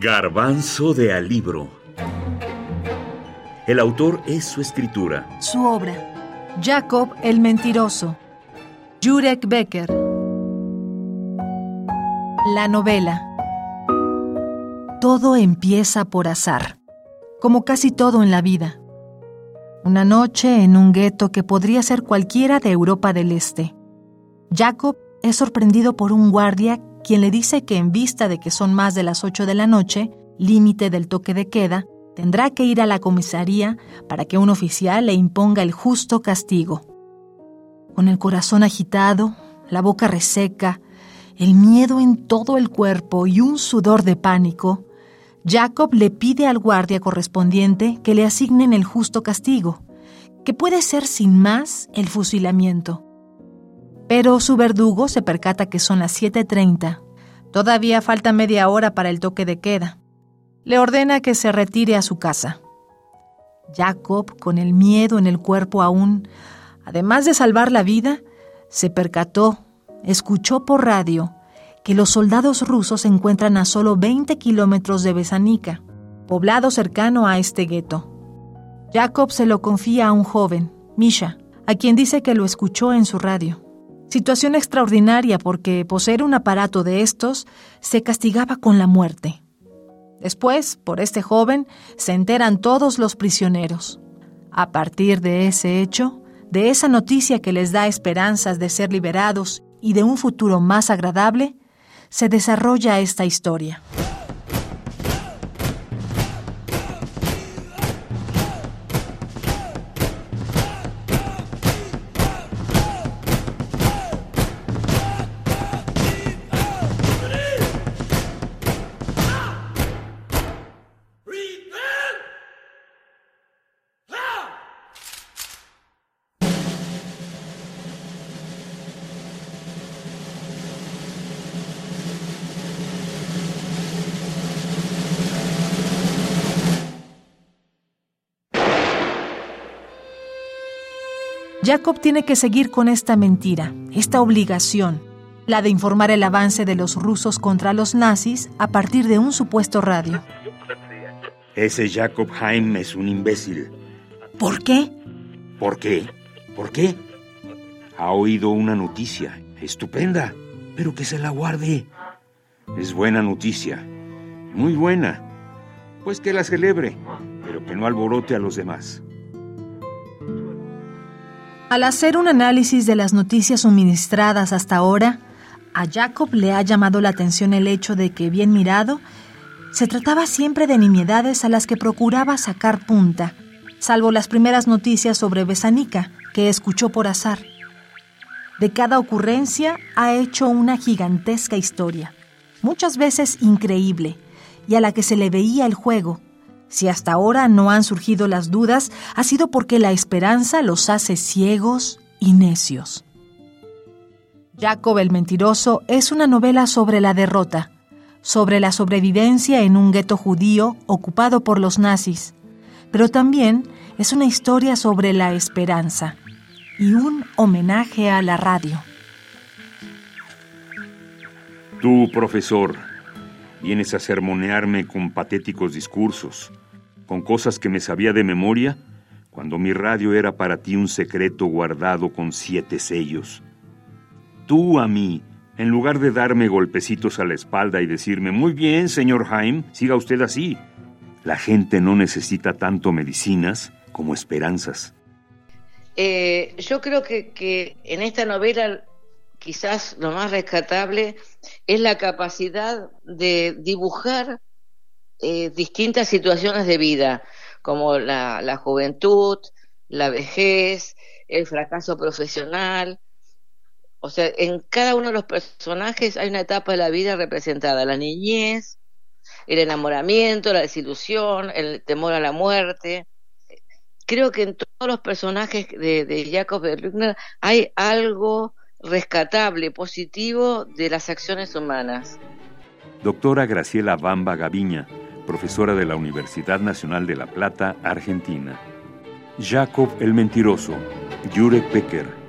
Garbanzo de Alibro. El autor es su escritura. Su obra. Jacob el Mentiroso. Jurek Becker. La novela. Todo empieza por azar, como casi todo en la vida. Una noche en un gueto que podría ser cualquiera de Europa del Este. Jacob es sorprendido por un guardia quien le dice que en vista de que son más de las 8 de la noche, límite del toque de queda, tendrá que ir a la comisaría para que un oficial le imponga el justo castigo. Con el corazón agitado, la boca reseca, el miedo en todo el cuerpo y un sudor de pánico, Jacob le pide al guardia correspondiente que le asignen el justo castigo, que puede ser sin más el fusilamiento. Pero su verdugo se percata que son las 7.30. Todavía falta media hora para el toque de queda. Le ordena que se retire a su casa. Jacob, con el miedo en el cuerpo aún, además de salvar la vida, se percató, escuchó por radio, que los soldados rusos se encuentran a solo 20 kilómetros de Besanica, poblado cercano a este gueto. Jacob se lo confía a un joven, Misha, a quien dice que lo escuchó en su radio. Situación extraordinaria porque poseer un aparato de estos se castigaba con la muerte. Después, por este joven, se enteran todos los prisioneros. A partir de ese hecho, de esa noticia que les da esperanzas de ser liberados y de un futuro más agradable, se desarrolla esta historia. Jacob tiene que seguir con esta mentira, esta obligación, la de informar el avance de los rusos contra los nazis a partir de un supuesto radio. Ese Jacob Haim es un imbécil. ¿Por qué? ¿Por qué? ¿Por qué? Ha oído una noticia estupenda, pero que se la guarde. Es buena noticia, muy buena. Pues que la celebre, pero que no alborote a los demás. Al hacer un análisis de las noticias suministradas hasta ahora, a Jacob le ha llamado la atención el hecho de que, bien mirado, se trataba siempre de nimiedades a las que procuraba sacar punta, salvo las primeras noticias sobre Besanica, que escuchó por azar. De cada ocurrencia ha hecho una gigantesca historia, muchas veces increíble, y a la que se le veía el juego, si hasta ahora no han surgido las dudas, ha sido porque la esperanza los hace ciegos y necios. Jacob el Mentiroso es una novela sobre la derrota, sobre la sobrevivencia en un gueto judío ocupado por los nazis, pero también es una historia sobre la esperanza y un homenaje a la radio. Tú, profesor, vienes a sermonearme con patéticos discursos, con cosas que me sabía de memoria, cuando mi radio era para ti un secreto guardado con siete sellos. Tú a mí, en lugar de darme golpecitos a la espalda y decirme, muy bien, señor Haim, siga usted así. La gente no necesita tanto medicinas como esperanzas. Eh, yo creo que, que en esta novela quizás lo más rescatable es la capacidad de dibujar eh, distintas situaciones de vida, como la, juventud, la vejez, el fracaso profesional. O sea, en cada uno de los personajes hay una etapa de la vida representada, la niñez, el enamoramiento, la desilusión, el temor a la muerte. Creo que en todos los personajes de, de Jacob Berlugner hay algo rescatable, positivo de las acciones humanas. Doctora Graciela Bamba Gaviña, profesora de la Universidad Nacional de La Plata, Argentina. Jacob el Mentiroso, Jurek Becker.